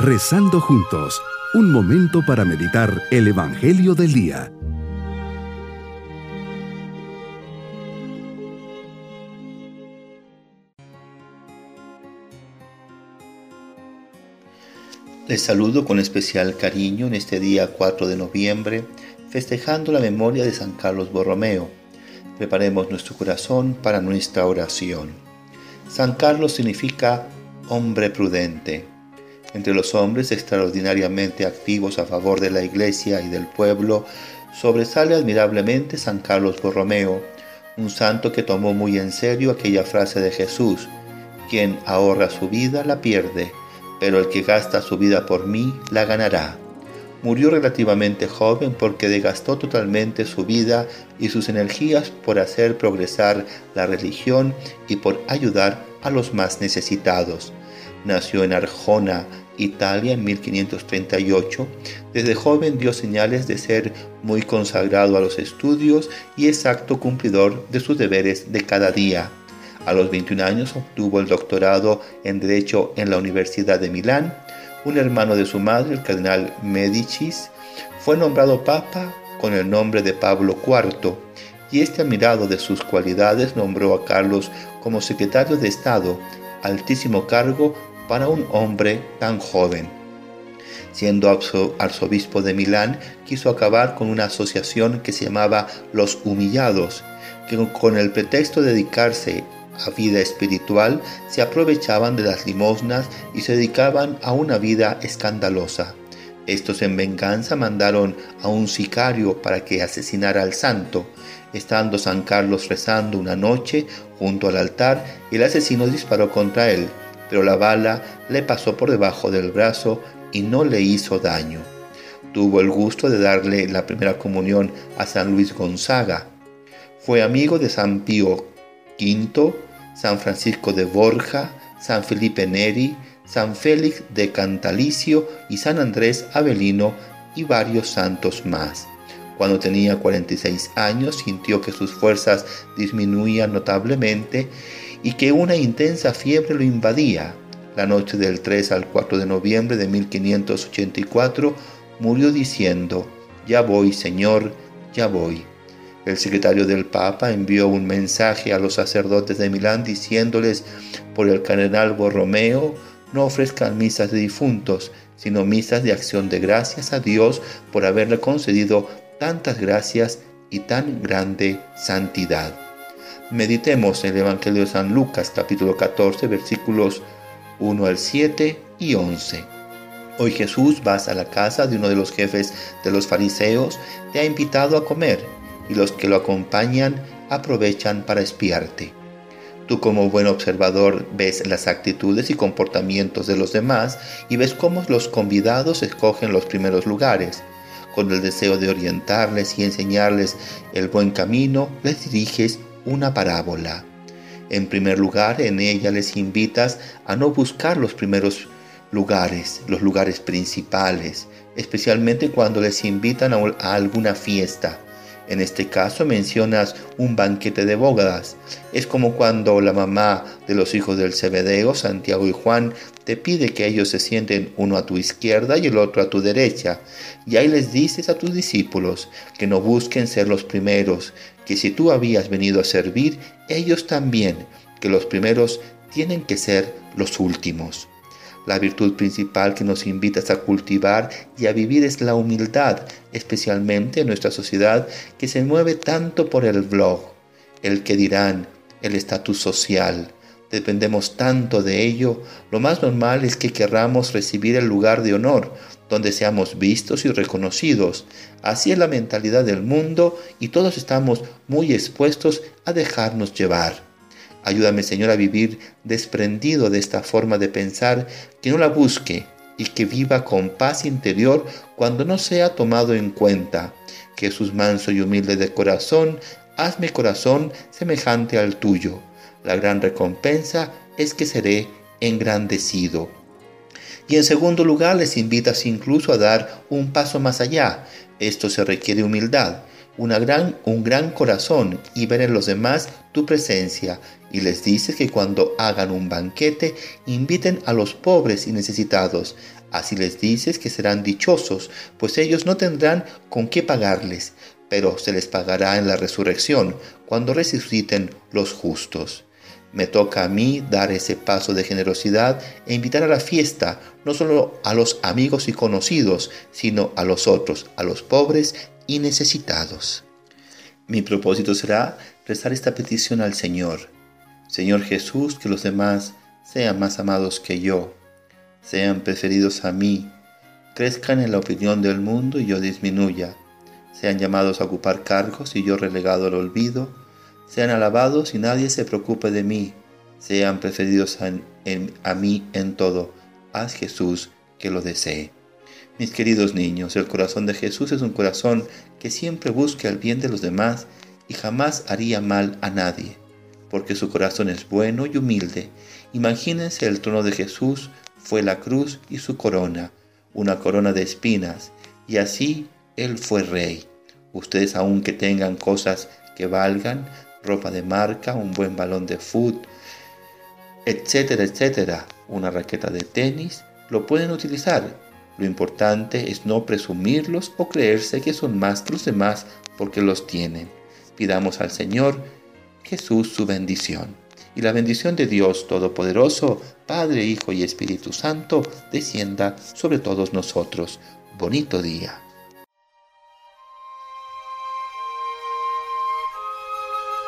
Rezando juntos, un momento para meditar el Evangelio del Día. Les saludo con especial cariño en este día 4 de noviembre, festejando la memoria de San Carlos Borromeo. Preparemos nuestro corazón para nuestra oración. San Carlos significa hombre prudente entre los hombres extraordinariamente activos a favor de la Iglesia y del pueblo, sobresale admirablemente San Carlos Borromeo, un santo que tomó muy en serio aquella frase de Jesús, quien ahorra su vida la pierde, pero el que gasta su vida por mí la ganará. Murió relativamente joven porque desgastó totalmente su vida y sus energías por hacer progresar la religión y por ayudar a los más necesitados. Nació en Arjona, Italia, en 1538. Desde joven dio señales de ser muy consagrado a los estudios y exacto cumplidor de sus deberes de cada día. A los 21 años obtuvo el doctorado en Derecho en la Universidad de Milán. Un hermano de su madre, el cardenal Medicis, fue nombrado papa con el nombre de Pablo IV y este admirado de sus cualidades nombró a Carlos como secretario de Estado, altísimo cargo para un hombre tan joven. Siendo arzobispo de Milán, quiso acabar con una asociación que se llamaba Los Humillados, que con el pretexto de dedicarse a vida espiritual se aprovechaban de las limosnas y se dedicaban a una vida escandalosa. Estos en venganza mandaron a un sicario para que asesinara al santo. Estando San Carlos rezando una noche junto al altar, el asesino disparó contra él pero la bala le pasó por debajo del brazo y no le hizo daño. Tuvo el gusto de darle la primera comunión a San Luis Gonzaga. Fue amigo de San Pío V, San Francisco de Borja, San Felipe Neri, San Félix de Cantalicio y San Andrés Avelino y varios santos más. Cuando tenía 46 años sintió que sus fuerzas disminuían notablemente y que una intensa fiebre lo invadía. La noche del 3 al 4 de noviembre de 1584 murió diciendo, Ya voy, Señor, ya voy. El secretario del Papa envió un mensaje a los sacerdotes de Milán diciéndoles por el cardenal Borromeo no ofrezcan misas de difuntos, sino misas de acción de gracias a Dios por haberle concedido tantas gracias y tan grande santidad. Meditemos el Evangelio de San Lucas capítulo 14 versículos 1 al 7 y 11. Hoy Jesús vas a la casa de uno de los jefes de los fariseos, te ha invitado a comer y los que lo acompañan aprovechan para espiarte. Tú como buen observador ves las actitudes y comportamientos de los demás y ves cómo los convidados escogen los primeros lugares. Con el deseo de orientarles y enseñarles el buen camino, les diriges una parábola. En primer lugar, en ella les invitas a no buscar los primeros lugares, los lugares principales, especialmente cuando les invitan a, alguna fiesta. En este caso mencionas un banquete de bodas. Es como cuando la mamá de los hijos del Cebedeo, Santiago y Juan, te pide que ellos se sienten uno a tu izquierda y el otro a tu derecha. Y ahí les dices a tus discípulos que no busquen ser los primeros, que si tú habías venido a servir, ellos también, que los primeros tienen que ser los últimos. La virtud principal que nos invitas a cultivar y a vivir es la humildad, especialmente en nuestra sociedad que se mueve tanto por el blog, el que dirán, el estatus social. Dependemos tanto de ello, lo más normal es que querramos recibir el lugar de honor, donde seamos vistos y reconocidos. Así es la mentalidad del mundo y todos estamos muy expuestos a dejarnos llevar. Ayúdame Señor a vivir desprendido de esta forma de pensar, que no la busque y que viva con paz interior cuando no sea tomado en cuenta. Jesús manso y humilde de corazón, hazme corazón semejante al tuyo. La gran recompensa es que seré engrandecido. Y en segundo lugar, les invitas incluso a dar un paso más allá. Esto se requiere humildad una gran, un gran corazón y ver en los demás tu presencia. Y les dices que cuando hagan un banquete, inviten a los pobres y necesitados, Así les dices que serán dichosos, pues ellos no tendrán con qué pagarles, pero se les pagará en la resurrección, cuando resuciten los justos. Me toca a mí dar ese paso de generosidad e invitar a la fiesta no solo a los amigos y conocidos, sino a los otros, a los pobres y necesitados. Mi propósito será rezar esta petición al Señor. Señor Jesús, que los demás sean más amados que yo, sean preferidos a mí, crezcan en la opinión del mundo y yo disminuya, sean llamados a ocupar cargos y yo relegado al olvido, sean alabados y nadie se preocupe de mí, sean preferidos a, a mí en todo. Haz Jesús que lo desee. Mis queridos niños, el corazón de Jesús es un corazón que siempre busca el bien de los demás y jamás haría mal a nadie, porque su corazón es bueno y humilde. Imagínense el trono de Jesús fue la cruz y su corona, una corona de espinas, y así Él fue rey. Ustedes aunque tengan cosas que valgan, ropa de marca, un buen balón de fútbol, etcétera, etcétera, una raqueta de tenis, lo pueden utilizar lo importante es no presumirlos o creerse que son más que los demás porque los tienen. Pidamos al Señor Jesús su bendición. Y la bendición de Dios Todopoderoso, Padre, Hijo y Espíritu Santo, descienda sobre todos nosotros. Bonito día.